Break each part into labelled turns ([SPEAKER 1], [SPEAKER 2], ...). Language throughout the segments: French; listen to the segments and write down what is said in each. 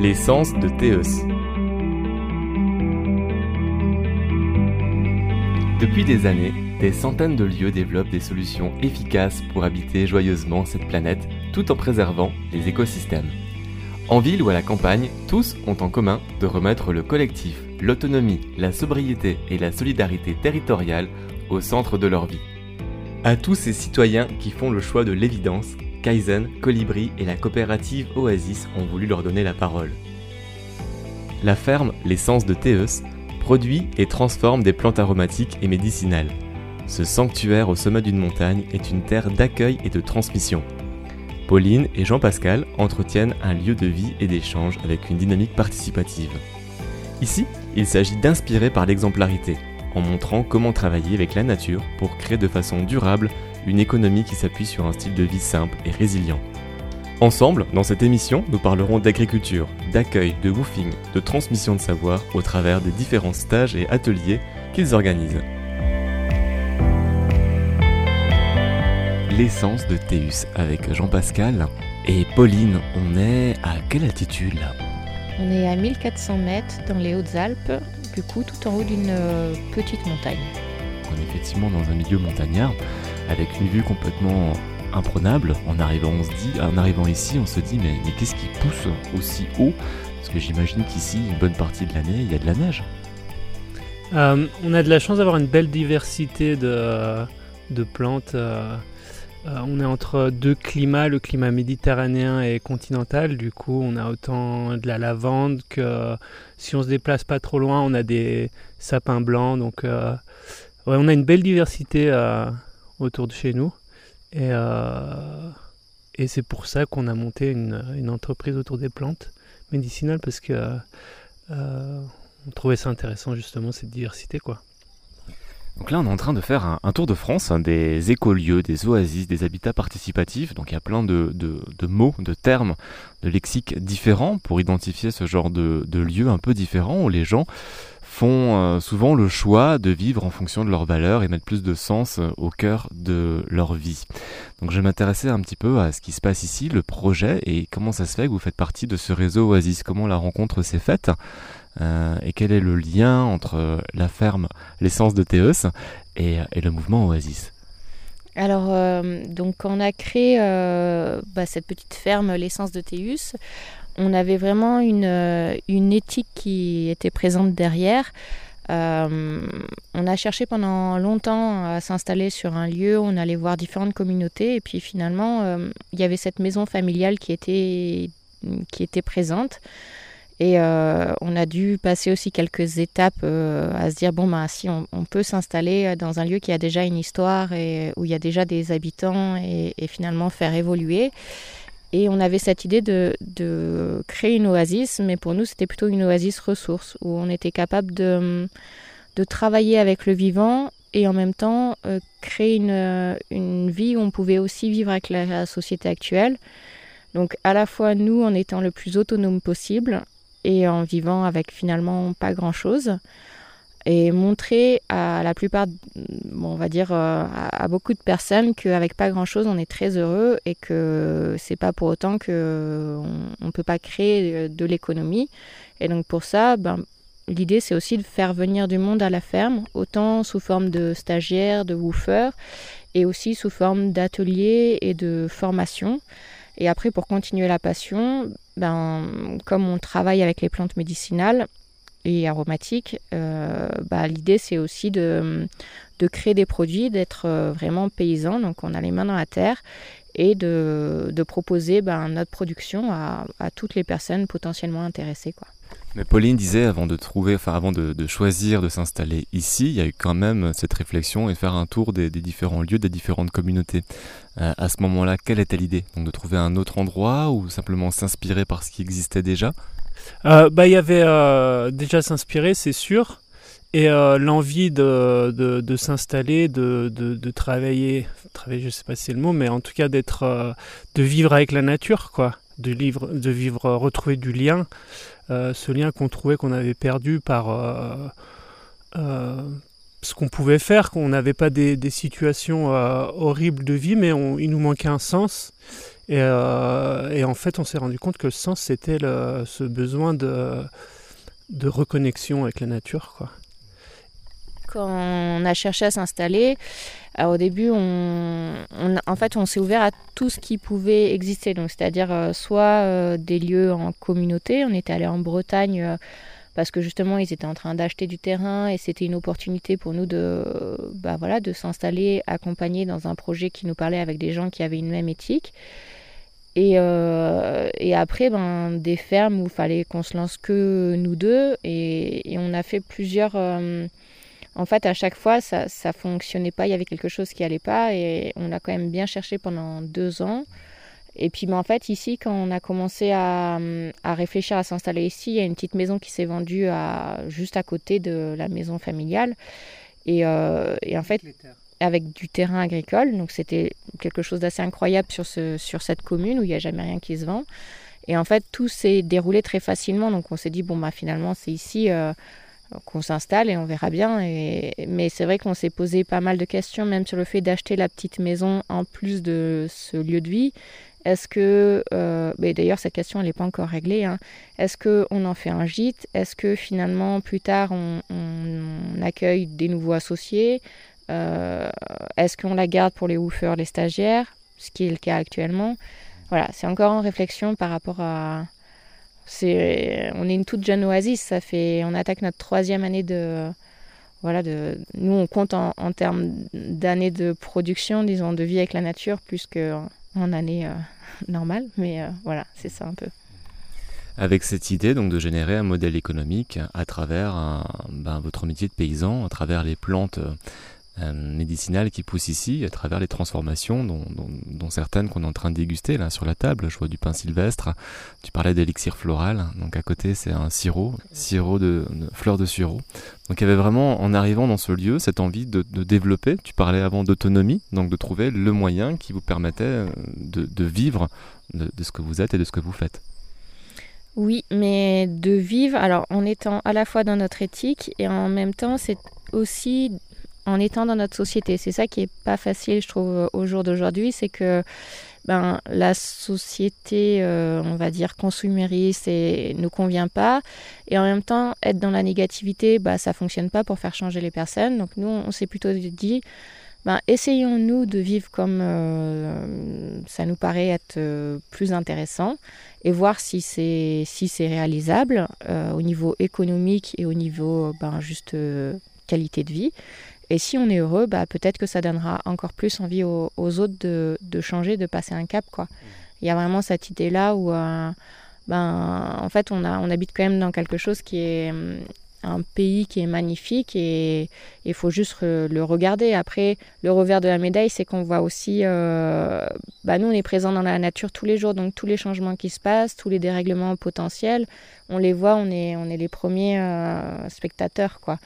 [SPEAKER 1] L'essence de Théos. Depuis des années, des centaines de lieux développent des solutions efficaces pour habiter joyeusement cette planète tout en préservant les écosystèmes. En ville ou à la campagne, tous ont en commun de remettre le collectif, l'autonomie, la sobriété et la solidarité territoriale au centre de leur vie. À tous ces citoyens qui font le choix de l'évidence, Kaizen, Colibri et la coopérative Oasis ont voulu leur donner la parole. La ferme L'essence de Théeus produit et transforme des plantes aromatiques et médicinales. Ce sanctuaire au sommet d'une montagne est une terre d'accueil et de transmission. Pauline et Jean-Pascal entretiennent un lieu de vie et d'échange avec une dynamique participative. Ici, il s'agit d'inspirer par l'exemplarité, en montrant comment travailler avec la nature pour créer de façon durable une économie qui s'appuie sur un style de vie simple et résilient. Ensemble, dans cette émission, nous parlerons d'agriculture, d'accueil, de woofing, de transmission de savoir au travers des différents stages et ateliers qu'ils organisent. L'essence de Théus avec Jean-Pascal et Pauline, on est à quelle altitude? Là
[SPEAKER 2] On est à 1400 mètres dans les Hautes-Alpes, du coup tout en haut d'une euh, petite montagne.
[SPEAKER 1] On est effectivement dans un milieu montagnard avec une vue complètement imprenable. En arrivant, on se dit, en arrivant ici, on se dit mais, mais qu'est-ce qui pousse aussi haut? Parce que j'imagine qu'ici, une bonne partie de l'année, il y a de la neige.
[SPEAKER 3] Euh, on a de la chance d'avoir une belle diversité de, de plantes. euh, euh, on est entre deux climats, le climat méditerranéen et continental. Du coup, on a autant de la lavande que si on se déplace pas trop loin, on a des sapins blancs. Donc, euh, ouais, on a une belle diversité euh, autour de chez nous. Et, euh, et c'est pour ça qu'on a monté une, une entreprise autour des plantes médicinales parce que euh, on trouvait ça intéressant justement cette diversité quoi.
[SPEAKER 1] Donc là, on est en train de faire un, tour de France, hein, des écolieux, des oasis, des habitats participatifs. Donc il y a plein de, de- de mots, de termes, de lexiques différents pour identifier ce genre de, de lieux un peu différents où les gens font euh, souvent le choix de vivre en fonction de leurs valeurs et mettre plus de sens euh, au cœur de leur vie. Donc je vais m'intéresser un petit peu à ce qui se passe ici, le projet et comment ça se fait que vous faites partie de ce réseau Oasis, comment la rencontre s'est faite? Euh, et quel est le lien entre la ferme l'essence de Théeus et, le mouvement Oasis?
[SPEAKER 2] Alors, euh, donc, on a créé bah, cette petite ferme, l'essence de Théus, on avait vraiment une, euh, une éthique qui était présente derrière. Euh, on a cherché pendant longtemps à s'installer sur un lieu, on allait voir différentes communautés, et puis finalement, euh, il y avait cette maison familiale qui était, qui était présente. Et euh, on a dû passer aussi quelques étapes euh, à se dire bon ben si on, peut s'installer dans un lieu qui a déjà une histoire et où il y a déjà des habitants et finalement faire évoluer. Et on avait cette idée de, créer une oasis, mais pour nous c'était plutôt une oasis ressource où on était capable de, travailler avec le vivant et en même temps euh, créer une, une vie où on pouvait aussi vivre avec la, la société actuelle. Donc à la fois nous en étant le plus autonome possible et en vivant avec finalement pas grand chose et montrer à la plupart, on va dire euh, à, beaucoup de personnes qu'avec pas grand chose on est très heureux et que c'est pas pour autant que on, on peut pas créer de l'économie. Et donc pour ça ben, l'idée c'est aussi de faire venir du monde à la ferme autant sous forme de stagiaires de woofers et aussi sous forme d'ateliers et de formation et après pour continuer la passion ben, comme on travaille avec les plantes médicinales et aromatiques, euh, bah, l'idée c'est aussi de, de créer des produits, d'être euh, vraiment paysan, donc on a les mains dans la terre, et de, de proposer ben, notre production à, à toutes les personnes potentiellement intéressées. Quoi.
[SPEAKER 1] Mais Pauline disait avant de trouver, enfin avant de, choisir de s'installer ici, il y a eu quand même cette réflexion et faire un tour des, différents lieux, des différentes communautés. Euh, à ce moment-là, quelle était l'idée? Donc de trouver un autre endroit ou simplement s'inspirer par ce qui existait déjà?
[SPEAKER 3] Euh, bah il y avait euh, déjà s'inspirer c'est sûr. Et l'envie de, de, s'installer, de, de, travailler, travailler je sais pas si c'est le mot, mais en tout cas d'être, de vivre avec la nature quoi, de vivre, de vivre, retrouver du lien, ce lien qu'on trouvait qu'on avait perdu par euh, euh, ce qu'on pouvait faire, qu'on n'avait pas des, situations euh, horribles de vie, mais on- il nous manquait un sens. Et, en fait, on s'est rendu compte que le sens, c'était ce besoin de, de reconnexion avec la nature.
[SPEAKER 2] Quand on a cherché à s'installer, au début, on, en fait, on s'est ouvert à tout ce qui pouvait exister. Donc, c'est-à-dire euh, soit euh, des lieux en communauté. On était allé en Bretagne euh, parce que justement, ils étaient en train d'acheter du terrain et c'était une opportunité pour nous de, bah, voilà, de s'installer, accompagner dans un projet qui nous parlait avec des gens qui avaient une même éthique. Et, après, ben, des fermes où il fallait qu'on se lance que nous deux. Et on a fait plusieurs en fait, à chaque fois, ça ne fonctionnait pas, il y avait quelque chose qui allait pas et on a quand même bien cherché pendant deux ans. Et puis, ben, en fait, ici, quand on a commencé à, réfléchir à s'installer ici, il y a une petite maison qui s'est vendue à, juste à côté de la maison familiale. Et, euh, en fait, avec du terrain agricole, donc c'était quelque chose d'assez incroyable sur, ce, sur cette commune où il n'y a jamais rien qui se vend. Et en fait, tout s'est déroulé très facilement. Donc on s'est dit, bon, bah, finalement, c'est ici. Euh, qu'on s'installe et on verra bien. Mais c'est vrai qu'on s'est posé pas mal de questions, même sur le fait d'acheter la petite maison en plus de ce lieu de vie. Est-ce que, euh, d'ailleurs cette question n'est pas encore réglée, hein. est-ce qu'on en fait un gîte? Est-ce que finalement plus tard on, accueille des nouveaux associés? Euh, Est-ce qu'on la garde pour les woofers, les stagiaires? Ce qui est le cas actuellement. Voilà, c'est encore en réflexion par rapport à, on est une toute jeune oasis. Ça fait, on attaque notre troisième année de, voilà, nous on compte en, termes d'années de production, disons, de vie avec la nature, plus qu'en en année euh, normale. Mais euh, voilà, c'est ça un peu.
[SPEAKER 1] Avec cette idée donc de générer un modèle économique à travers ben, votre métier de paysan, à travers les plantes euh, médicinales qui poussent ici à travers les transformations, dont, certaines qu'on est en train de déguster là sur la table. Je vois du pain sylvestre. Tu parlais d'élixir floral. Donc à côté, c'est un sirop, sirop de, fleurs de sureau. Donc il y avait vraiment, en arrivant dans ce lieu, cette envie de, développer. Tu parlais avant d'autonomie, donc de trouver le moyen qui vous permettait euh, de, vivre de, de ce que vous êtes et de ce que vous faites.
[SPEAKER 2] Oui, mais de vivre, alors en étant à la fois dans notre éthique et en même temps, c'est aussi en étant dans notre société. C'est ça qui est pas facile, je trouve, au jour d'aujourd'hui, c'est que ben, la société, euh, on va dire, consumériste et ne convient pas. Et en même temps, être dans la négativité, bah, ça fonctionne pas pour faire changer les personnes. Donc nous, on s'est plutôt dit, ben, essayons-nous de vivre comme euh, ça nous paraît être euh, plus intéressant et voir si c'est si c'est réalisable au niveau économique et au niveau ben, juste qualité de vie. Et si on est heureux, bah, peut-être que ça donnera encore plus envie aux, autres de, de, changer, de passer un cap. Quoi. Il y a vraiment cette idée-là où, euh, ben, en fait, on, a, on habite quand même dans quelque chose qui est hum, un pays qui est magnifique et il faut juste le regarder. Après, le revers de la médaille, c'est qu'on voit aussi, euh, bah nous, on est présent dans la nature tous les jours, donc tous les changements qui se passent, tous les dérèglements potentiels, on les voit, on est, on est les premiers euh, spectateurs, quoi.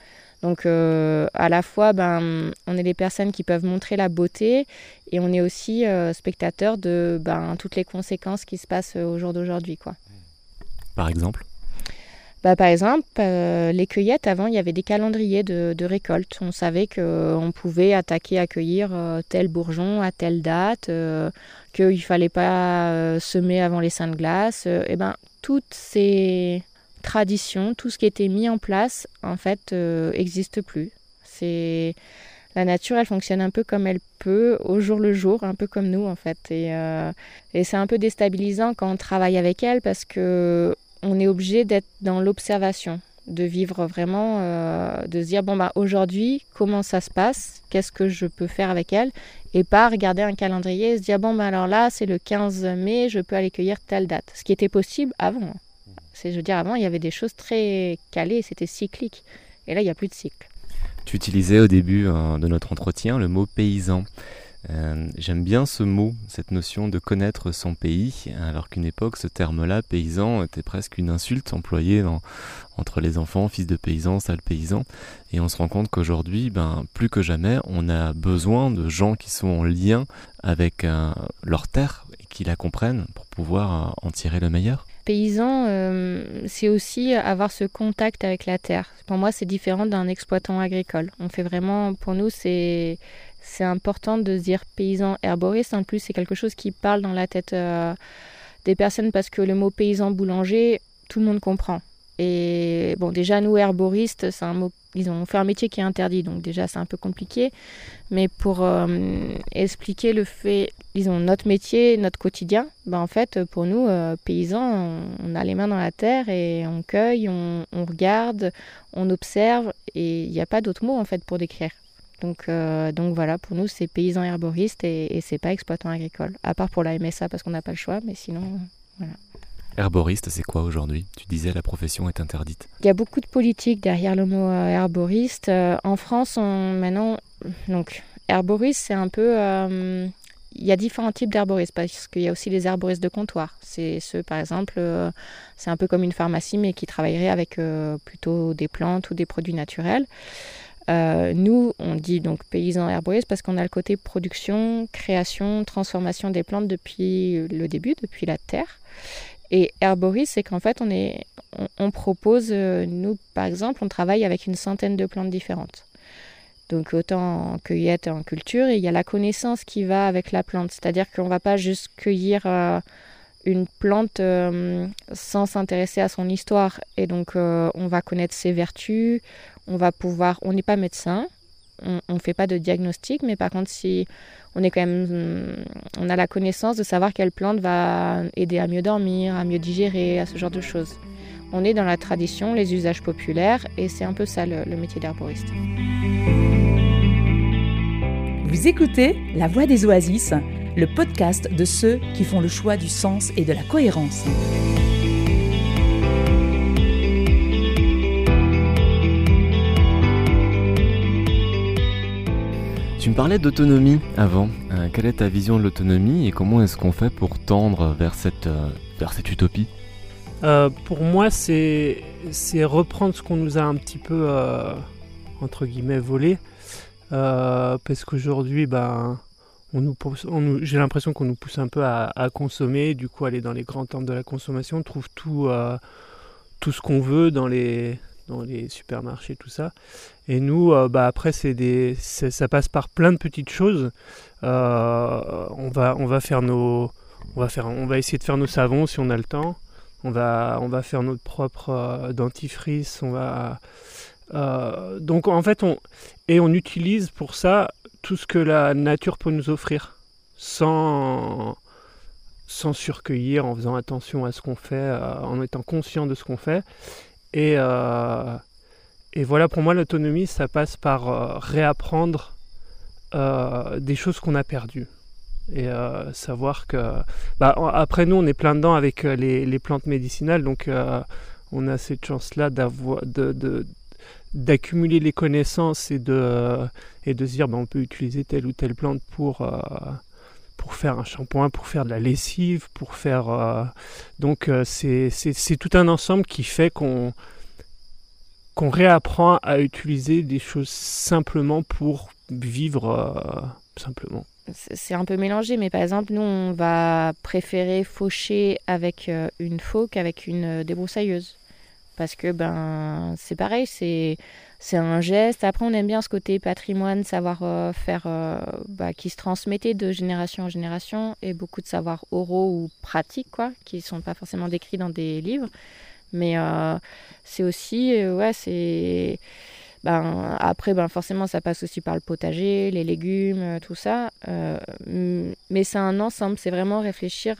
[SPEAKER 2] Donc euh, à la fois, ben, on est des personnes qui peuvent montrer la beauté et on est aussi euh, spectateurs de ben, toutes les conséquences qui se passent au jour d'aujourd'hui. Quoi.
[SPEAKER 1] Par exemple?
[SPEAKER 2] Bah, par exemple, euh, les cueillettes, avant, il y avait des calendriers de, récolte. On savait qu'on pouvait attaquer, accueillir tel bourgeon à telle date, qu'il ne fallait pas semer avant les saints de glace. et ben, toutes ces, tradition, tout ce qui était mis en place, en fait, n'existe euh, plus. C'est la nature, elle fonctionne un peu comme elle peut, au jour le jour, un peu comme nous, en fait. Et, euh, c'est un peu déstabilisant quand on travaille avec elle parce que on est obligé d'être dans l'observation, de vivre vraiment, euh, de se dire bon bah aujourd'hui comment ça se passe, qu'est-ce que je peux faire avec elle, et pas regarder un calendrier et se dire bon bah alors là c'est le 15 mai, je peux aller cueillir telle date, ce qui était possible avant. C'est, je veux dire, avant, il y avait des choses très calées, c'était cyclique. Et là, il n'y a plus de cycle.
[SPEAKER 1] Tu utilisais au début euh, de notre entretien le mot paysan. Euh, j'aime bien ce mot, cette notion de connaître son pays, alors qu'une époque, ce terme-là, paysan, était presque une insulte employée entre les enfants, fils de paysans, sale paysan. Et on se rend compte qu'aujourd'hui, ben, plus que jamais, on a besoin de gens qui sont en lien avec euh, leur terre qui la comprennent pour pouvoir en tirer le meilleur.
[SPEAKER 2] Paysan, euh, c'est aussi avoir ce contact avec la terre. Pour moi, c'est différent d'un exploitant agricole. On fait vraiment, pour nous, c'est important de dire paysan herboriste. En plus, c'est quelque chose qui parle dans la tête des personnes parce que le mot paysan boulanger, tout le monde comprend. Et bon, déjà, nous, herboristes, c'est un mot, ils ont fait un métier qui est interdit, donc déjà, c'est un peu compliqué. Mais pour euh, expliquer le fait, disons, notre métier, notre quotidien, ben, en fait, pour nous, euh, paysans, on, a les mains dans la terre et on cueille, on, regarde, on observe, et il n'y a pas d'autre mot, en fait, pour décrire. Donc, euh, donc voilà, pour nous, c'est paysan herboriste et, et c'est pas exploitant agricole. À part pour la MSA parce qu'on n'a pas le choix, mais sinon, voilà.
[SPEAKER 1] Herboriste, c'est quoi aujourd'hui? Tu disais la profession est interdite.
[SPEAKER 2] Il y a beaucoup de politique derrière le mot euh, herboriste. Euh, en France, on, maintenant, donc herboriste, c'est un peu. Euh, il y a différents types d'herboristes parce qu'il y a aussi les herboristes de comptoir. C'est ceux, par exemple, c'est un peu comme une pharmacie mais qui travaillerait avec plutôt des plantes ou des produits naturels. nous, on dit donc paysans herboristes parce qu'on a le côté production, création, transformation des plantes depuis le début, depuis la terre. Et herboriste, c'est qu'en fait, on, est, on, propose, euh, nous par exemple, on travaille avec une centaine de plantes différentes. Donc autant en cueillette et en culture, et il y a la connaissance qui va avec la plante. C'est-à-dire qu'on ne va pas juste cueillir euh, une plante euh, sans s'intéresser à son histoire. Et donc on va connaître ses vertus, on va pouvoir, on n'est pas médecin, on ne fait pas de diagnostic, mais par contre, si on est quand même, mm, on a la connaissance de savoir quelle plante va aider à mieux dormir, à mieux digérer, à ce genre de choses. On est dans la tradition, les usages populaires, et c'est un peu ça le, le métier d'arboriste.
[SPEAKER 4] Vous écoutez La Voix des Oasis, le podcast de ceux qui font le choix du sens et de la cohérence.
[SPEAKER 1] Tu me parlais d'autonomie avant. Euh, quelle est ta vision de l'autonomie et comment est-ce qu'on fait pour tendre vers cette, euh, vers cette utopie?
[SPEAKER 3] Euh, Pour moi, c'est reprendre ce qu'on nous a un petit peu, entre guillemets, volé. parce qu'aujourd'hui, ben, j'ai l'impression qu'on nous pousse un peu à, à, consommer, du coup aller dans les grands temps de la consommation, on trouve tout, tout ce qu'on veut dans les, dans les supermarchés, tout ça. Et nous, euh, bah, après, des, ça passe par plein de petites choses. Euh, on, va, on, va faire nos, on, va faire, on va essayer de faire nos savons si on a le temps. On va, on va faire notre propre euh, dentifrice. On va, donc en fait, on, et on utilise pour ça tout ce que la nature peut nous offrir, sans, sans surcueillir, en faisant attention à ce qu'on fait, en étant conscient de ce qu'on fait. Et, euh, et voilà, pour moi, l'autonomie, ça passe par euh, réapprendre euh, des choses qu'on a perdues. Et savoir que. Bah, après, nous, on est plein dedans avec les, les plantes médicinales, donc on a cette chance-là d'avoir. De, d'accumuler les connaissances et de, et de se dire bah, on peut utiliser telle ou telle plante pour, pour faire un shampoing, pour faire de la lessive, pour faire... Euh, donc euh, c'est tout un ensemble qui fait qu'on qu'on réapprend à utiliser des choses simplement pour vivre euh, simplement.
[SPEAKER 2] C'est un peu mélangé, mais par exemple, nous, on va préférer faucher avec une faux qu'avec une débroussailleuse. Parce que ben c'est pareil, c'est c'est un geste. Après, on aime bien ce côté patrimoine, savoir euh, faire, euh, bah, qui se transmettait de génération en génération, et beaucoup de savoirs oraux ou pratiques, quoi, qui ne sont pas forcément décrits dans des livres. Mais euh, c'est aussi, ouais, c'est. Ben, après, ben, forcément, ça passe aussi par le potager, les légumes, tout ça. mais c'est un ensemble, c'est vraiment réfléchir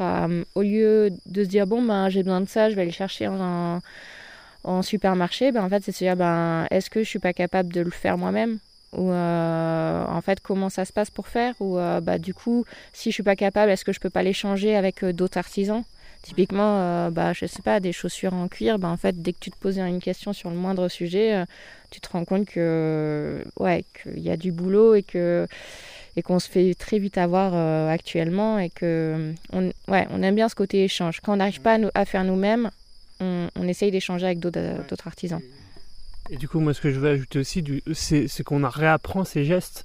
[SPEAKER 2] au lieu de se dire, bon, ben, j'ai besoin de ça, je vais aller chercher un en supermarché, ben, en fait, c'est se dire, ben, est-ce que je suis pas capable de le faire moi-même? Ou euh, en fait comment ça se passe pour faire? Ou euh, bah du coup si je suis pas capable est-ce que je peux pas l'échanger avec euh, d'autres artisans? Typiquement bah je sais pas des chaussures en cuir ben en fait dès que tu te poses une question sur le moindre sujet tu te rends compte que ouais qu'il y a du boulot et que et qu'on se fait très vite avoir actuellement et que on, ouais on aime bien ce côté échange. Quand on n'arrive pas à faire nous-mêmes on, essaye d'échanger avec euh, d'autres artisans.
[SPEAKER 3] Et du coup, moi, ce que je veux ajouter aussi, c'est qu'on réapprend ces gestes.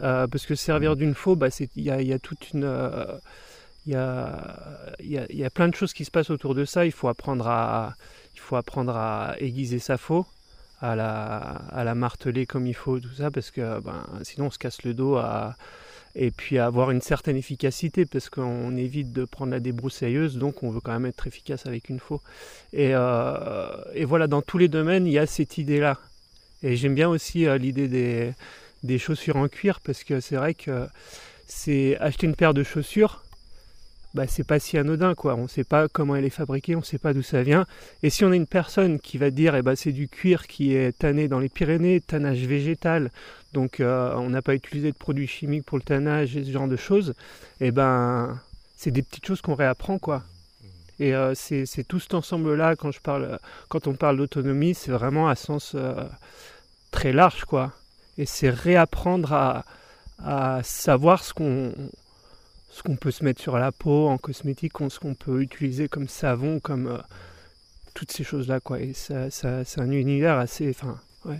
[SPEAKER 3] Euh, parce que servir d'une faux, bah, il y, a, toute une. il, y a, plein de choses qui se passent autour de ça. Il faut apprendre à, il faut apprendre à aiguiser sa faux, à la, à la marteler comme il faut, tout ça, parce que ben, sinon on se casse le dos à, et puis avoir une certaine efficacité parce qu'on évite de prendre la débroussailleuse, donc on veut quand même être efficace avec une faux. Et, euh, et voilà, dans tous les domaines, il y a cette idée-là. Et j'aime bien aussi euh, l'idée des, des, chaussures en cuir parce que c'est vrai que c'est acheter une paire de chaussures, bah, c'est pas si anodin quoi. On sait pas comment elle est fabriquée, on sait pas d'où ça vient. Et si on a une personne qui va dire eh ben, c'est du cuir qui est tanné dans les Pyrénées, tannage végétal, donc euh, on n'a pas utilisé de produits chimiques pour le tannage et ce genre de choses, eh ben c'est des petites choses qu'on réapprend quoi. Et euh, c'est tout cet ensemble-là, quand, je parle, quand on parle d'autonomie, c'est vraiment à sens euh, très large, quoi. Et c'est réapprendre à, à savoir ce qu'on ce qu'on peut se mettre sur la peau en cosmétique, ce qu'on peut utiliser comme savon, comme euh, toutes ces choses-là, quoi. Et ça, ça c'est un univers assez, enfin, ouais,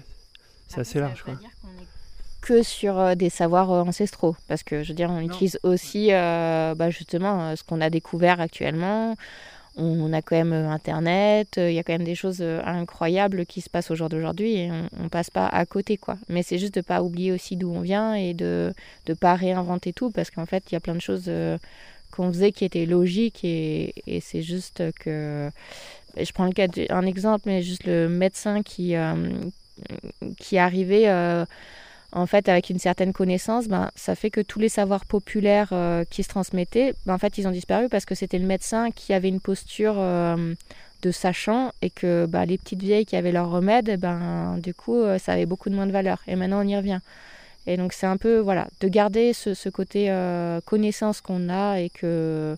[SPEAKER 3] c'est assez large, quoi.
[SPEAKER 2] Que sur euh, des savoirs euh, ancestraux, parce que je veux dire, on utilise aussi, bah, justement, ce qu'on a découvert actuellement on a quand même euh, Internet, euh, il y a quand même des choses euh, incroyables qui se passent au jour d'aujourd'hui et on, ne passe pas à côté quoi. Mais c'est juste de pas oublier aussi d'où on vient et de ne pas réinventer tout parce qu'en fait il y a plein de choses qu'on faisait qui étaient logiques et, c'est juste que je prends le cas d'un exemple mais juste le médecin qui qui est arrivé en fait, avec une certaine connaissance, ben, ça fait que tous les savoirs populaires euh, qui se transmettaient, ben, en fait, ils ont disparu parce que c'était le médecin qui avait une posture euh, de sachant et que ben, les petites vieilles qui avaient leur remède, ben, du coup, euh, ça avait beaucoup de moins de valeur. Et maintenant, on y revient. Et donc, c'est un peu, voilà, de garder ce côté connaissance qu'on a et que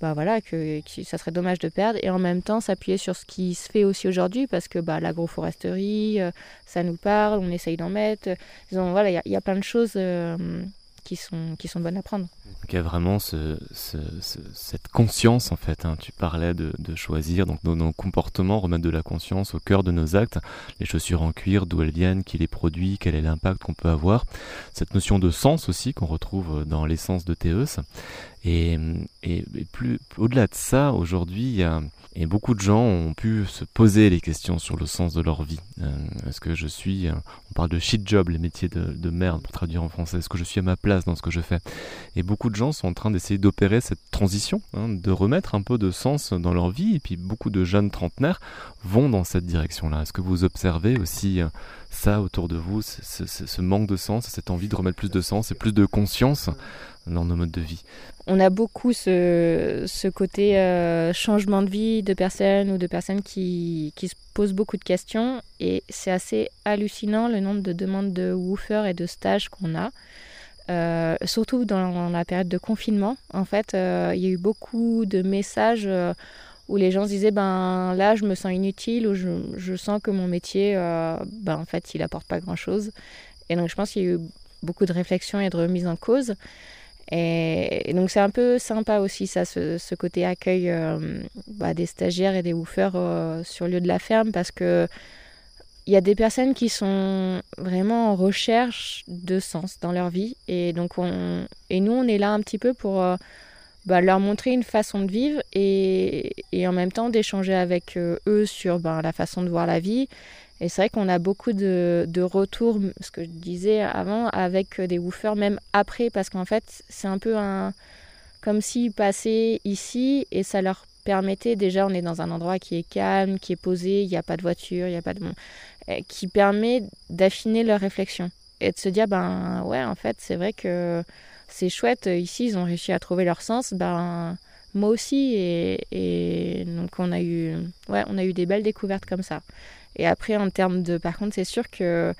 [SPEAKER 2] bah voilà, que, ça serait dommage de perdre, et en même temps s'appuyer sur ce qui se fait aussi aujourd'hui, parce que bah, l'agroforesterie, euh, ça nous parle, on essaye d'en mettre. voilà, il y, a plein de choses euh, qui, sont, qui sont bonnes à prendre.
[SPEAKER 1] Il y a vraiment ce, cette conscience en fait. Hein. Tu parlais de, choisir donc nos, comportements, remettre de la conscience au cœur de nos actes. Les chaussures en cuir, d'où elles viennent, qui les produit, quel est l'impact qu'on peut avoir. Cette notion de sens aussi qu'on retrouve dans l'essence de Théeus. Et, plus au-delà de ça, aujourd'hui, et beaucoup de gens ont pu se poser les questions sur le sens de leur vie. Euh, est-ce que je suis, euh, on parle de shit job, les métiers de, merde pour traduire en français, est-ce que je suis à ma place dans ce que je fais Et beaucoup de gens sont en train d'essayer d'opérer cette transition, hein, de remettre un peu de sens dans leur vie, et puis beaucoup de jeunes trentenaires vont dans cette direction-là. Est-ce que vous observez aussi euh, ça autour de vous, ce, manque de sens, cette envie de remettre plus de sens et plus de conscience dans nos modes de vie
[SPEAKER 2] On a beaucoup ce, côté euh, changement de vie de personnes ou de personnes qui, qui se posent beaucoup de questions et c'est assez hallucinant le nombre de demandes de woofers et de stages qu'on a. Euh, surtout dans la période de confinement, en fait, euh, il y a eu beaucoup de messages où les gens se disaient ben là je me sens inutile ou je, je sens que mon métier ben en fait il apporte pas grand chose et donc je pense qu'il y a eu beaucoup de réflexion et de remise en cause. Et, donc c'est un peu sympa aussi ça, ce, côté accueil euh, bah, des stagiaires et des woofers euh, sur le lieu de la ferme parce que il y a des personnes qui sont vraiment en recherche de sens dans leur vie et donc on, et nous on est là un petit peu pour euh, bah, leur montrer une façon de vivre et, et en même temps d'échanger avec eux sur bah, la façon de voir la vie et c'est vrai qu'on a beaucoup de, de, retours, ce que je disais avant, avec des woofers, même après, parce qu'en fait, c'est un peu un. comme s'ils passaient ici et ça leur permettait, déjà, on est dans un endroit qui est calme, qui est posé, il n'y a pas de voiture, il n'y a pas de. qui permet d'affiner leur réflexion et de se dire, ben ouais, en fait, c'est vrai que c'est chouette, ici, ils ont réussi à trouver leur sens, ben moi aussi et, et, donc on a eu ouais on a eu des belles découvertes comme ça et après, en termes de. Par contre, c'est sûr que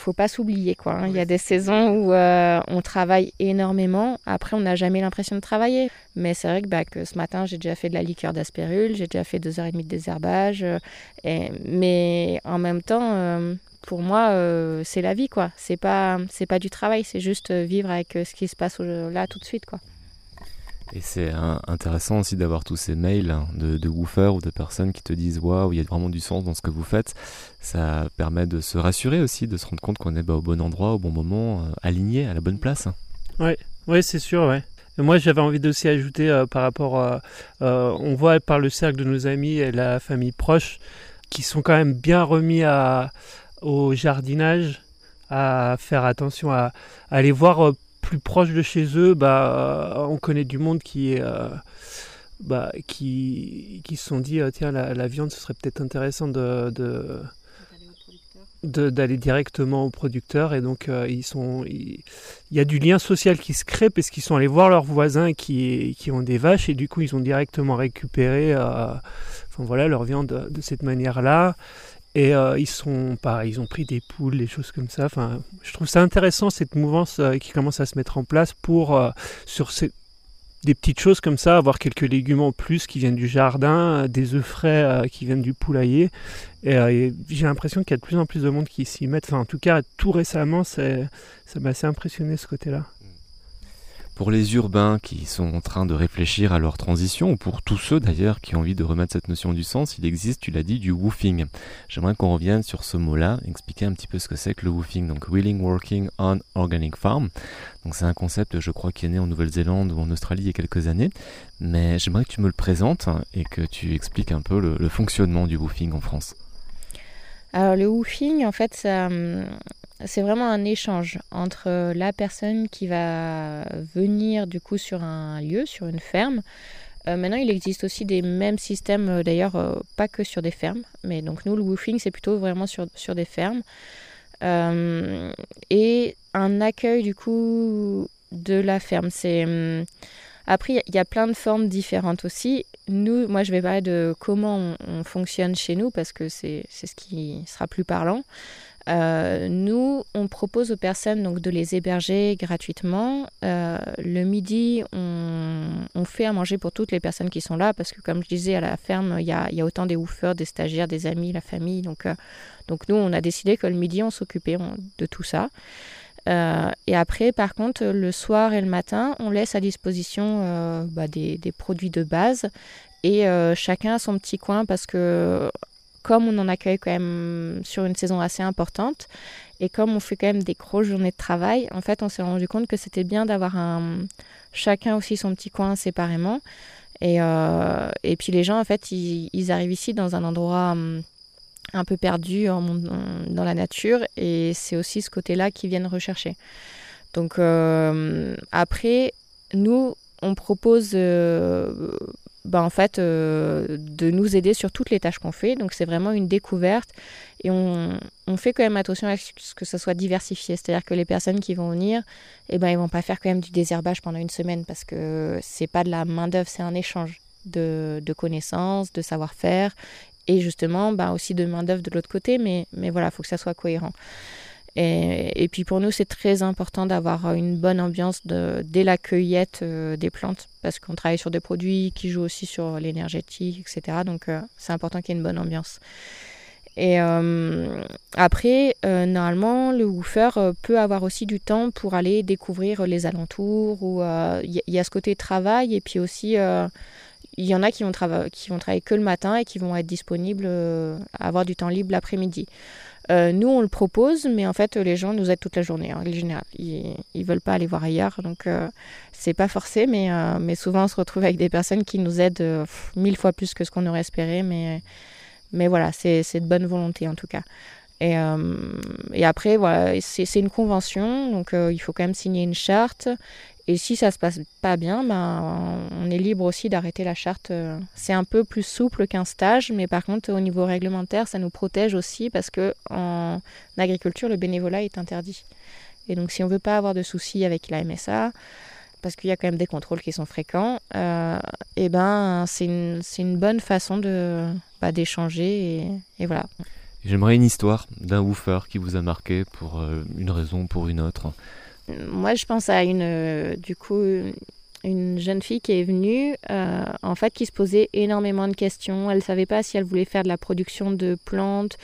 [SPEAKER 2] faut pas s'oublier quoi. Hein. Il y a des saisons où euh, on travaille énormément. Après, on n'a jamais l'impression de travailler. Mais c'est vrai que, bah, que ce matin, j'ai déjà fait de la liqueur d'aspérule, j'ai déjà fait deux heures et demie de désherbage. Euh, et, mais en même temps, euh, pour moi, c'est la vie quoi. C'est pas c'est pas du travail, c'est juste vivre avec ce qui se passe là tout de suite quoi.
[SPEAKER 1] Et c'est intéressant aussi d'avoir tous ces mails hein, de, de ou de personnes qui te disent waouh, il y a vraiment du sens dans ce que vous faites. Ça permet de se rassurer aussi, de se rendre compte qu'on est bah, au bon endroit, au bon moment, euh, aligné, à la bonne place.
[SPEAKER 3] Oui, ouais, c'est sûr, ouais. moi, j'avais envie d'aussi ajouter euh, par rapport à. Euh, on voit par le cercle de nos amis et la famille proche, qui sont quand même bien remis au jardinage, à faire attention à, aller voir plus proche de chez eux. Bah, on connaît du monde qui est bah, qui, qui se sont dit tiens la, viande ce serait peut-être intéressant de, de d'aller directement au producteur et donc euh, ils sont il, y a du lien social qui se crée parce qu'ils sont allés voir leurs voisins qui, qui ont des vaches et du coup ils ont directement récupéré euh, enfin voilà leur viande de, cette manière là et euh, ils sont pareil ils ont pris des poules des choses comme ça enfin je trouve ça intéressant cette mouvance qui commence à se mettre en place pour sur ces des petites choses comme ça, avoir quelques légumes en plus qui viennent du jardin, des œufs frais qui viennent du poulailler. Euh, et, j'ai l'impression qu'il y a de plus en plus de monde qui s'y met. Enfin, en tout cas, tout récemment, ça m'a assez impressionné ce côté-là.
[SPEAKER 1] Pour les urbains qui sont en train de réfléchir à leur transition, ou pour tous ceux d'ailleurs qui ont envie de remettre cette notion du sens, il existe, tu l'as dit, du woofing. J'aimerais qu'on revienne sur ce mot-là, expliquer un petit peu ce que c'est que le woofing. Donc, Willing Working on Organic Farm. Donc, c'est un concept, je crois, qui est né en Nouvelle-Zélande ou en Australie il y a quelques années. Mais j'aimerais que tu me le présentes et que tu expliques un peu le fonctionnement du woofing en France.
[SPEAKER 2] Alors le woofing, en fait, hum, c'est vraiment un échange entre la personne qui va venir du coup sur un lieu, sur une ferme. Euh, maintenant, il existe aussi des mêmes systèmes, euh, d'ailleurs, euh, pas que sur des fermes. Mais donc nous, le woofing, c'est plutôt vraiment sur, des fermes. Et un accueil du coup de la ferme. C'est hum, après, il y a plein de formes différentes aussi. Nous, moi, je vais parler de comment on, fonctionne chez nous parce que c'est ce qui sera plus parlant. Euh, nous, on propose aux personnes donc de les héberger gratuitement. Euh, le midi, on, fait à manger pour toutes les personnes qui sont là parce que, comme je disais, à la ferme, il y a, y a autant des woofers, des stagiaires, des amis, la famille. Donc, euh, donc nous, on a décidé que le midi, on s'occupait de tout ça. Et après, par contre, le soir et le matin, on laisse à disposition bah, des, produits de base et chacun a son petit coin parce que comme on en accueille quand même sur une saison assez importante et comme on fait quand même des grosses journées de travail, en fait, on s'est rendu compte que c'était bien d'avoir un chacun aussi son petit coin séparément. Et, et puis les gens, en fait, ils, arrivent ici dans un endroit hum, un peu perdus dans la nature et c'est aussi ce côté-là qu'ils viennent rechercher. Donc euh, après, nous, on propose euh, bah, en fait euh, de nous aider sur toutes les tâches qu'on fait. Donc c'est vraiment une découverte et on, on, fait quand même attention à ce que ça soit diversifié. C'est-à-dire que les personnes qui vont venir, eh ben, ils vont pas faire quand même du désherbage pendant une semaine parce que c'est pas de la main d'œuvre, c'est un échange. De, de, connaissances, de savoir-faire et justement bah, aussi de main-d'œuvre de l'autre côté, mais, mais voilà, il faut que ça soit cohérent. Et, puis pour nous, c'est très important d'avoir une bonne ambiance dès la cueillette euh, des plantes, parce qu'on travaille sur des produits qui jouent aussi sur l'énergétique, etc. Donc euh, c'est important qu'il y ait une bonne ambiance. Et euh, après, normalement, le woofer peut avoir aussi du temps pour aller découvrir les alentours, ou il y, y, a ce côté travail, et puis aussi il y en a qui vont, qui vont travailler que le matin et qui vont être disponibles, euh, avoir du temps libre l'après-midi. Euh, nous, on le propose, mais en fait, les gens nous aident toute la journée, en général. Ils ne veulent pas aller voir ailleurs, donc euh, c'est pas forcé, mais, mais souvent on se retrouve avec des personnes qui nous aident mille fois plus que ce qu'on aurait espéré, mais, voilà, c'est de bonne volonté en tout cas. Et, après, c'est une convention, donc il faut quand même signer une charte. Et si ça se passe pas bien, ben, on est libre aussi d'arrêter la charte. C'est un peu plus souple qu'un stage, mais par contre, au niveau réglementaire, ça nous protège aussi parce que en agriculture, le bénévolat est interdit. Et donc, si on veut pas avoir de soucis avec la MSA, parce qu'il y a quand même des contrôles qui sont fréquents, euh, et ben, c'est une, une, bonne façon de bah, d'échanger et, voilà.
[SPEAKER 1] J'aimerais une histoire d'un woofer qui vous a marqué pour euh, une raison, pour une autre.
[SPEAKER 2] Moi, je pense à une, euh, du coup, une jeune fille qui est venue, euh, en fait, qui se posait énormément de questions. Elle ne savait pas si elle voulait faire de la production de plantes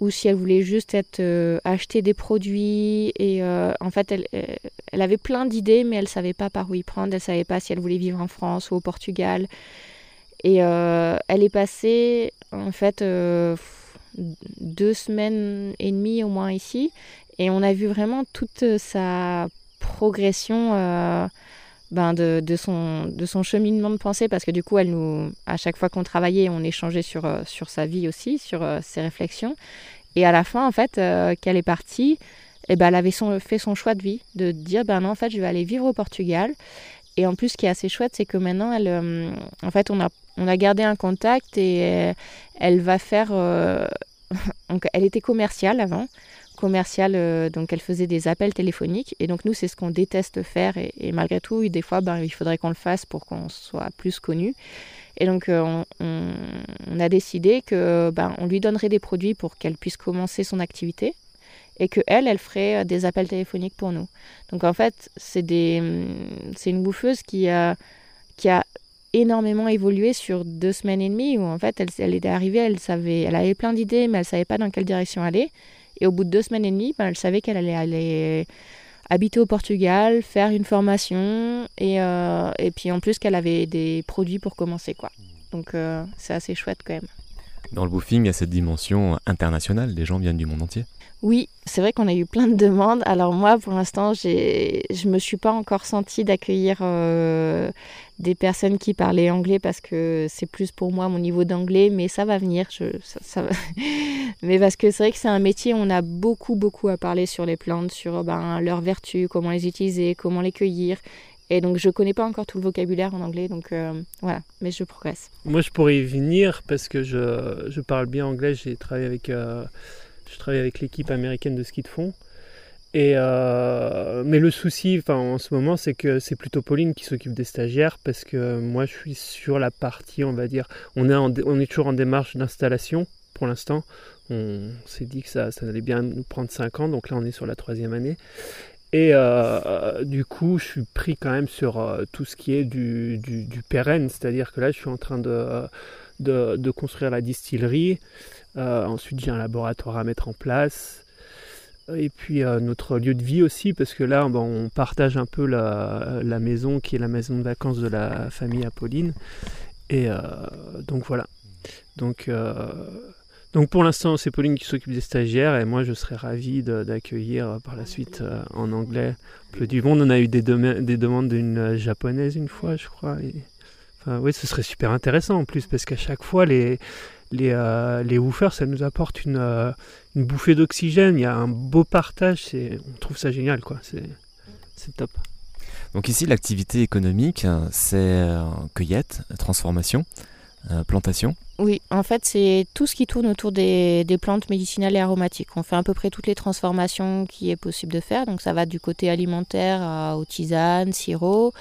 [SPEAKER 2] ou si elle voulait juste euh, acheter des produits. Et en fait, elle, elle avait plein d'idées, mais elle ne savait pas par où y prendre. Elle ne savait pas si elle voulait vivre en France ou au Portugal. Et elle est passée, en fait, deux semaines et demie au moins ici. Et on a vu vraiment toute sa progression euh, ben de, de, son, de son cheminement de pensée parce que du coup, elle nous, à chaque fois qu'on travaillait, on échangeait sur, euh, sur sa vie aussi, sur euh, ses réflexions. Et à la fin, en fait, euh, qu'elle est partie, eh ben, elle avait son, fait son choix de vie, de dire, ben non, en fait, je vais aller vivre au Portugal. Et en plus, ce qui est assez chouette, c'est que maintenant, elle, en fait, on a, on a gardé un contact et elle va faire... elle était commerciale avant commerciale, euh, donc elle faisait des appels téléphoniques. Et donc nous, c'est ce qu'on déteste faire. Et, malgré tout, des fois, ben, il faudrait qu'on le fasse pour qu'on soit plus connu. Et donc euh, on, a décidé que ben, on lui donnerait des produits pour qu'elle puisse commencer son activité et que elle, elle ferait euh, des appels téléphoniques pour nous. Donc en fait, c'est des, c'est une bouffeuse qui a, qui a énormément évolué sur deux semaines et demie où en fait elle, elle était arrivée, elle savait, elle avait plein d'idées, mais elle savait pas dans quelle direction aller. Et au bout de deux semaines et demie, ben, elle savait qu'elle allait aller habiter au Portugal, faire une formation et, euh, et puis en plus qu'elle avait des produits pour commencer. quoi. Donc euh, c'est assez chouette quand même.
[SPEAKER 1] Dans le boofing, il y a cette dimension internationale, des gens viennent du monde entier.
[SPEAKER 2] Oui, c'est vrai qu'on a eu plein de demandes. Alors moi, pour l'instant, je ne me suis pas encore sentie d'accueillir euh, des personnes qui parlaient anglais parce que c'est plus pour moi mon niveau d'anglais, mais ça va venir. Ça, mais parce que c'est vrai que c'est un métier, on a beaucoup, beaucoup à parler sur les plantes, sur ben, leurs vertus, comment les utiliser, comment les cueillir. Et donc, je connais pas encore tout le vocabulaire en anglais, donc euh, voilà, mais je progresse.
[SPEAKER 3] Moi, je pourrais y venir parce que je, je parle bien anglais. J'ai travaillé avec euh, je travaille avec l'équipe américaine de ski de fond. Euh, mais le souci en ce moment, c'est que c'est plutôt Pauline qui s'occupe des stagiaires parce que moi, je suis sur la partie, on va dire, on est, toujours en démarche d'installation pour l'instant. On s'est dit que ça, allait bien nous prendre 5 ans, donc là, on est sur la troisième année. Et euh, du coup, je suis pris quand même sur euh, tout ce qui est du, pérenne, c'est-à-dire que là, je suis en train de construire la distillerie. Euh, ensuite, j'ai un laboratoire à mettre en place. Et puis euh, notre lieu de vie aussi, parce que là, on partage un peu la, maison qui est la maison de vacances de la famille Apolline. Et euh, donc voilà. Donc, donc pour l'instant, c'est Pauline qui s'occupe des stagiaires et moi, je serais ravi d'accueillir par la suite en anglais peu du monde. On a eu des, des demandes d'une japonaise une fois, je crois. Enfin, oui, ce serait super intéressant en plus, parce qu'à chaque fois, les, les, euh, les woofers, ça nous apporte une, euh, une bouffée d'oxygène. Il y a un beau partage. On trouve ça génial, quoi. C'est top.
[SPEAKER 1] Donc ici, l'activité économique, c'est euh, cueillette, transformation, plantation.
[SPEAKER 2] Oui, en fait, c'est tout ce qui tourne autour des, des, plantes médicinales et aromatiques. On fait à peu près toutes les transformations qui est possible de faire. Donc ça va du côté alimentaire aux tisanes, sirop,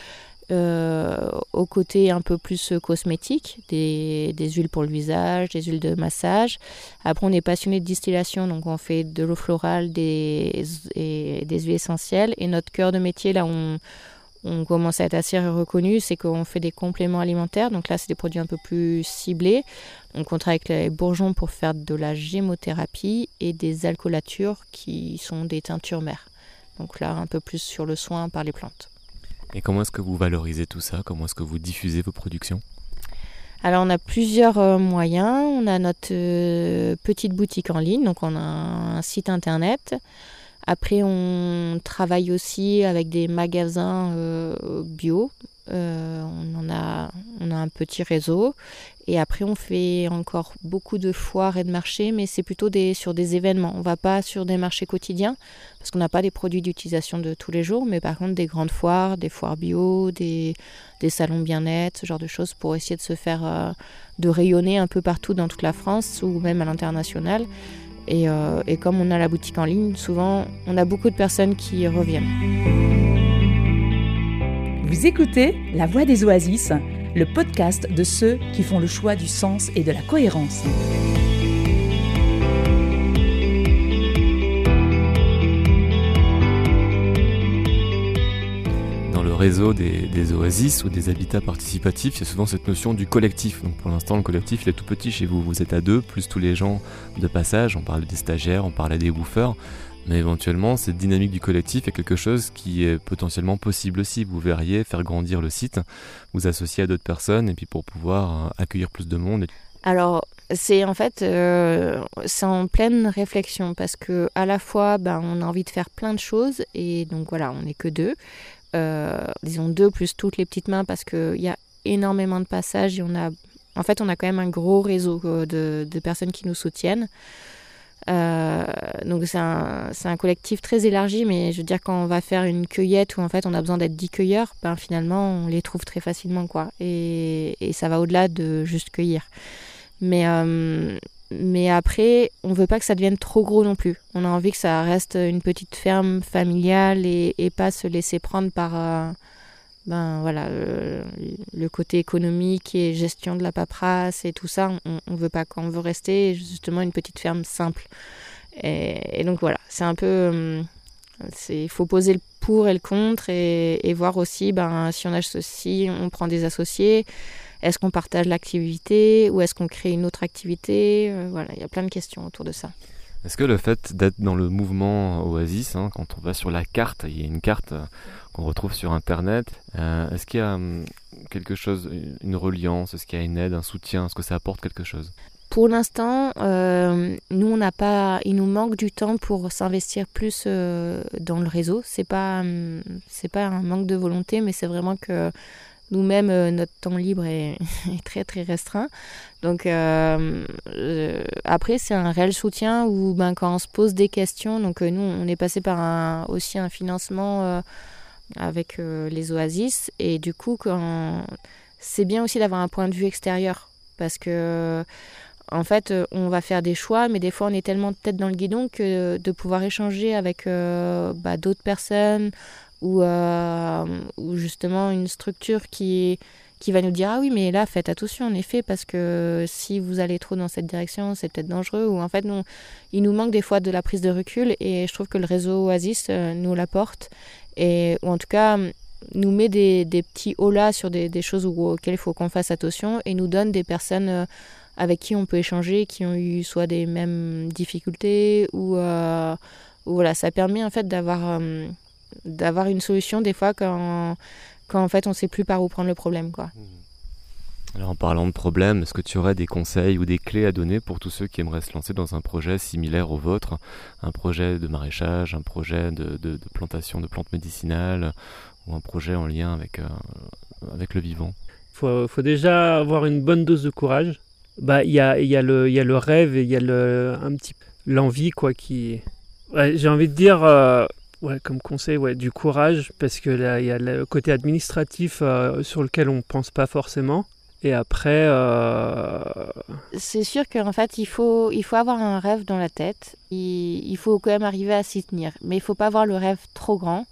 [SPEAKER 2] euh, au côté un peu plus cosmétique, des, huiles pour le visage, des huiles de massage. Après, on est passionné de distillation, donc on fait de l'eau florale des, et des huiles essentielles. Et notre cœur de métier, là, on, commence à être assez reconnu, c'est qu'on fait des compléments alimentaires. Donc là, c'est des produits un peu plus ciblés. On travaille avec les bourgeons pour faire de la gémothérapie et des alcoolatures qui sont des teintures mères. Donc là, un peu plus sur le soin par les plantes.
[SPEAKER 1] Et comment est-ce que vous valorisez tout ça? Comment est-ce que vous diffusez vos productions?
[SPEAKER 2] Alors on a plusieurs euh, moyens. On a notre euh, petite boutique en ligne, donc on a un site internet. Après on travaille aussi avec des magasins euh, bio. on, en a, on a un petit réseau et après, on fait encore beaucoup de foires et de marchés, mais c'est plutôt sur des événements. On ne va pas sur des marchés quotidiens, parce qu'on n'a pas des produits d'utilisation de tous les jours, mais par contre des grandes foires, des foires bio, des, des salons bien-être, ce genre de choses, pour essayer de se faire, euh, de rayonner un peu partout dans toute la France ou même à l'international. Et, euh, et comme on a la boutique en ligne, souvent, on a beaucoup de personnes qui reviennent.
[SPEAKER 4] Vous écoutez La Voix des Oasis le podcast de ceux qui font le choix du sens et de la cohérence.
[SPEAKER 1] Des, oasis ou des habitats participatifs, il y a souvent cette notion du collectif. Donc pour l'instant, le collectif il est tout petit chez vous. Vous êtes à deux, plus tous les gens de passage. On parle des stagiaires, on parle des woofers. Mais éventuellement, cette dynamique du collectif est quelque chose qui est potentiellement possible aussi. Vous verriez faire grandir le site, vous associer à d'autres personnes, et puis pour pouvoir euh, accueillir plus de monde.
[SPEAKER 2] Alors, c'est en fait, euh, c'est en pleine réflexion parce que à la fois, ben, on a envie de faire plein de choses et donc voilà, on n'est que deux. Disons deux plus toutes les petites mains parce qu'il y a énormément de passages et on a, en fait, on a quand même un gros réseau de, de personnes qui nous soutiennent. Euh, donc c'est un, un, collectif très élargi, mais je veux dire quand on va faire une cueillette où en fait on a besoin d'être 10 cueilleurs, ben finalement on les trouve très facilement quoi. Et, ça va au-delà de juste cueillir. Mais, euh, mais après, on veut pas que ça devienne trop gros non plus. On a envie que ça reste une petite ferme familiale et, et pas se laisser prendre par... Euh, ben voilà, le, côté économique et gestion de la paperasse et tout ça, on, on veut pas. Quand on veut rester justement une petite ferme simple. Et, donc voilà, c'est un peu, hum, il faut poser le pour et le contre et, et, voir aussi, ben si on associe, on prend des associés. Est-ce qu'on partage l'activité ou est-ce qu'on crée une autre activité? Euh, Voilà, il y a plein de questions autour de ça.
[SPEAKER 1] Est-ce que le fait d'être dans le mouvement Oasis, hein, quand on va sur la carte, il y a une carte euh, qu'on retrouve sur Internet, euh, est-ce qu'il y a hum, quelque chose, une reliance, est-ce qu'il y a une aide, un soutien, est-ce que ça apporte quelque chose?
[SPEAKER 2] Pour l'instant, euh, nous on n'a pas, il nous manque du temps pour s'investir plus euh, dans le réseau. C'est pas, hum, c'est pas un manque de volonté, mais c'est vraiment que nous-mêmes, euh, notre temps libre est, très très restreint. Donc euh, euh, après, c'est un réel soutien où ben, quand on se pose des questions, donc nous, on est passé par aussi un financement avec les Oasis. Et du coup, c'est bien aussi d'avoir un point de vue extérieur. Parce que en fait, on va faire des choix, mais des fois, on est tellement tête dans le guidon que de pouvoir échanger avec bah, d'autres personnes ou, euh, ou justement une structure qui, qui va nous dire ah oui mais là faites attention en effet parce que si vous allez trop dans cette direction c'est peut-être dangereux. Ou en fait non il nous manque des fois de la prise de recul et je trouve que le réseau Oasis euh, nous l'apporte. Et ou en tout cas nous met des, des petits hauts là sur des, des choses auxquelles il faut qu'on fasse attention et nous donne des personnes euh, avec qui on peut échanger qui ont eu soit des mêmes difficultés ou voilà ça permet en fait d'avoir d'avoir une solution des fois quand, quand en fait on sait plus par où prendre le problème quoi. Mmh.
[SPEAKER 1] Alors en parlant de problème, est-ce que tu aurais des conseils ou des clés à donner pour tous ceux qui aimeraient se lancer dans un projet similaire au vôtre, un projet de maraîchage, un projet de, de, de plantation de plantes médicinales ou un projet en lien avec, euh, avec le vivant?
[SPEAKER 3] Il faut, faut, déjà avoir une bonne dose de courage. Bah, il y, a, y, a le, y a le rêve et il y a le, un petit l'envie quoi qui... Ouais, J'ai envie de dire... Euh, Ouais, comme conseil, ouais, du courage, parce que là, il y a le côté administratif euh, sur lequel on ne pense pas forcément. Et après. Euh...
[SPEAKER 2] C'est sûr qu'en fait, il faut, il faut avoir un rêve dans la tête. Il, faut quand même arriver à s'y tenir. Mais il faut pas avoir le rêve trop grand.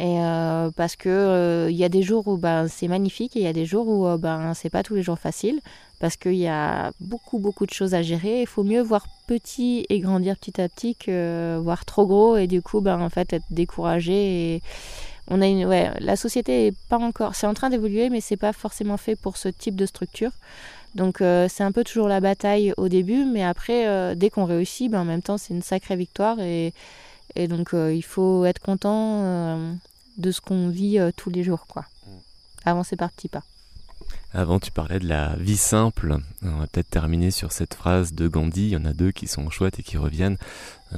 [SPEAKER 2] Et euh, parce que il y a des jours où ben, c'est magnifique et il y a des jours où euh, ben, c'est pas tous les jours facile parce qu'il y a beaucoup beaucoup de choses à gérer. Il faut mieux voir petit et grandir petit à petit que voir trop gros et du coup ben, en fait être découragé. Et on a une, ouais, la société est pas encore, c'est en train d'évoluer mais c'est pas forcément fait pour ce type de structure. Donc euh, c'est un peu toujours la bataille au début, mais après euh, dès qu'on réussit, ben, en même temps c'est une sacrée victoire et et donc, euh, il faut être content euh, de ce qu'on vit euh, tous les jours, quoi. Mm. Avancer par petits pas.
[SPEAKER 1] Avant, tu parlais de la vie simple. On va peut-être terminer sur cette phrase de Gandhi. Il y en a deux qui sont chouettes et qui reviennent.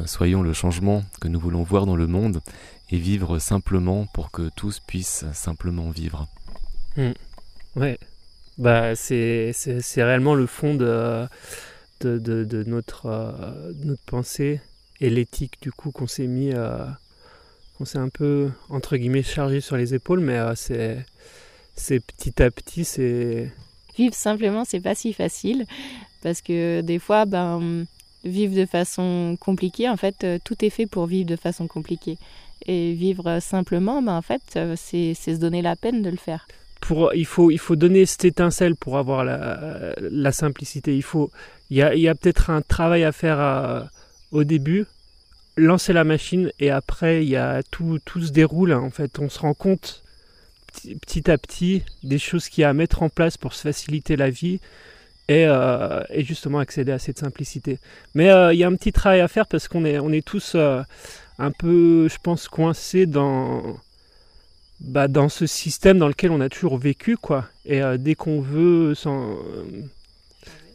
[SPEAKER 1] soyons le changement que nous voulons voir dans le monde et vivre simplement pour que tous puissent simplement vivre.
[SPEAKER 3] Mm. Ouais. Bah, c'est, réellement le fond de, de, notre, notre pensée et l'éthique du coup qu'on s'est mis, euh, qu'on s'est un peu entre guillemets chargé sur les épaules, mais euh, c'est, c'est petit à petit, c'est
[SPEAKER 2] vivre simplement, c'est pas si facile parce que des fois, ben vivre de façon compliquée, en fait, euh, tout est fait pour vivre de façon compliquée. Et vivre simplement, ben, en fait, c'est, c'est se donner la peine de le faire.
[SPEAKER 3] Pour, il, faut, il faut donner cette étincelle pour avoir la, la simplicité. Il, faut, il, y a, il y a peut-être un travail à faire à, au début, lancer la machine et après il y a tout, tout se déroule en fait on se rend compte petit à petit des choses qu'il y a à mettre en place pour se faciliter la vie et, euh, justement accéder à cette simplicité mais euh, il y a un petit travail à faire parce qu'on est, on est tous euh, un peu je pense coincés dans bah, dans ce système dans lequel on a toujours vécu quoi et dès qu'on veut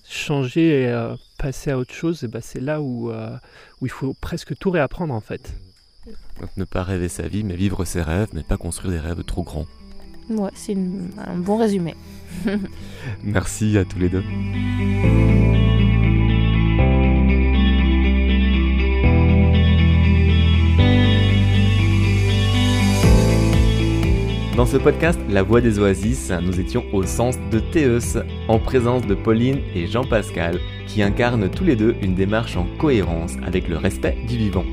[SPEAKER 3] changer et passer à autre chose, ben c'est là où, où il faut presque tout réapprendre en fait.
[SPEAKER 1] ne pas rêver sa vie, mais vivre ses rêves, mais pas construire des rêves trop grands.
[SPEAKER 2] Ouais, c'est un bon résumé.
[SPEAKER 1] Merci à tous les deux. Dans ce podcast La Voix des Oasis, nous étions au sens de Théeus, en présence de Pauline et Jean-Pascal, qui incarnent tous les deux une démarche en cohérence avec le respect du vivant.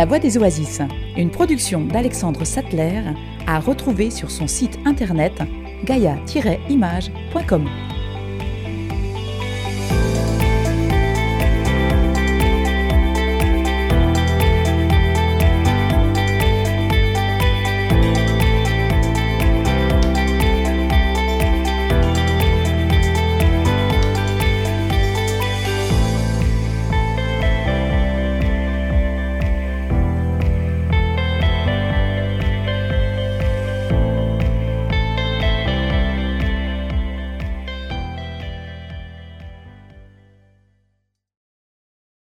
[SPEAKER 4] La Voix des Oasis, une production d'Alexandre Sattler, à retrouver sur son site internet gaia-image.com.